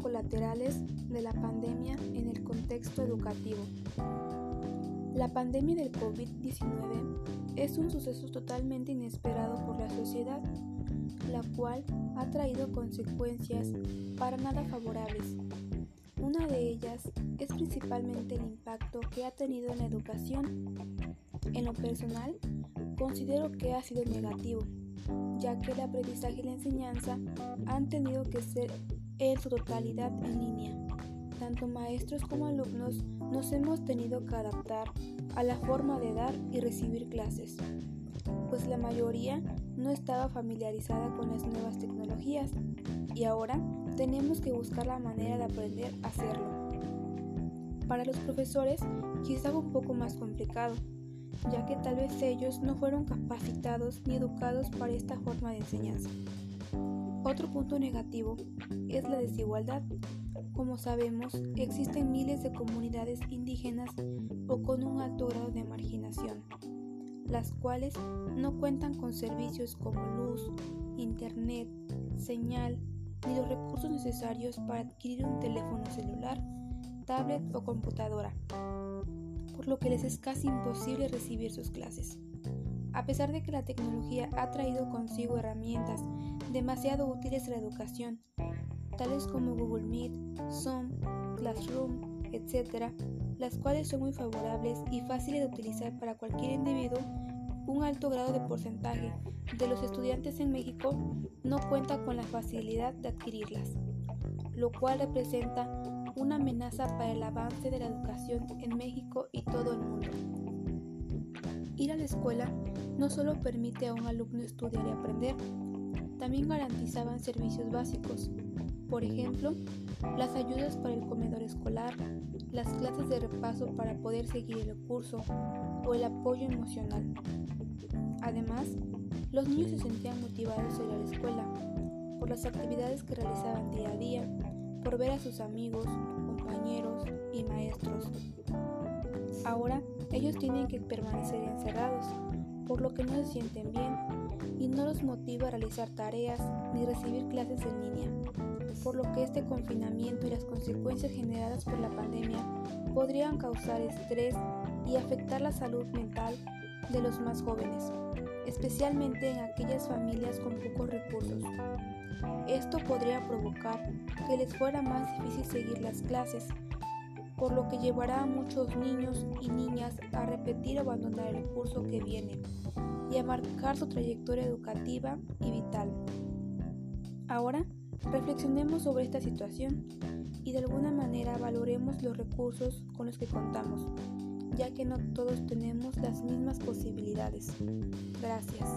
colaterales de la pandemia en el contexto educativo. La pandemia del COVID-19 es un suceso totalmente inesperado por la sociedad, la cual ha traído consecuencias para nada favorables. Una de ellas es principalmente el impacto que ha tenido en la educación. En lo personal, considero que ha sido negativo, ya que el aprendizaje y la enseñanza han tenido que ser en su totalidad en línea. Tanto maestros como alumnos nos hemos tenido que adaptar a la forma de dar y recibir clases, pues la mayoría no estaba familiarizada con las nuevas tecnologías y ahora tenemos que buscar la manera de aprender a hacerlo. Para los profesores quizá un poco más complicado, ya que tal vez ellos no fueron capacitados ni educados para esta forma de enseñanza. Otro punto negativo es la desigualdad. Como sabemos, existen miles de comunidades indígenas o con un alto grado de marginación, las cuales no cuentan con servicios como luz, internet, señal ni los recursos necesarios para adquirir un teléfono celular, tablet o computadora, por lo que les es casi imposible recibir sus clases. A pesar de que la tecnología ha traído consigo herramientas demasiado útiles a la educación, tales como Google Meet, Zoom, Classroom, etc., las cuales son muy favorables y fáciles de utilizar para cualquier individuo, un alto grado de porcentaje de los estudiantes en México no cuenta con la facilidad de adquirirlas, lo cual representa una amenaza para el avance de la educación en México y todo el mundo. Ir a la escuela no solo permite a un alumno estudiar y aprender, también garantizaban servicios básicos, por ejemplo, las ayudas para el comedor escolar, las clases de repaso para poder seguir el curso o el apoyo emocional. Además, los niños se sentían motivados a ir a la escuela por las actividades que realizaban día a día, por ver a sus amigos, compañeros y maestros. Ahora ellos tienen que permanecer encerrados, por lo que no se sienten bien y no los motiva a realizar tareas ni recibir clases en línea, por lo que este confinamiento y las consecuencias generadas por la pandemia podrían causar estrés y afectar la salud mental de los más jóvenes, especialmente en aquellas familias con pocos recursos. Esto podría provocar que les fuera más difícil seguir las clases, por lo que llevará a muchos niños y niñas a repetir o abandonar el curso que viene y a marcar su trayectoria educativa y vital. Ahora, reflexionemos sobre esta situación y de alguna manera valoremos los recursos con los que contamos, ya que no todos tenemos las mismas posibilidades. Gracias.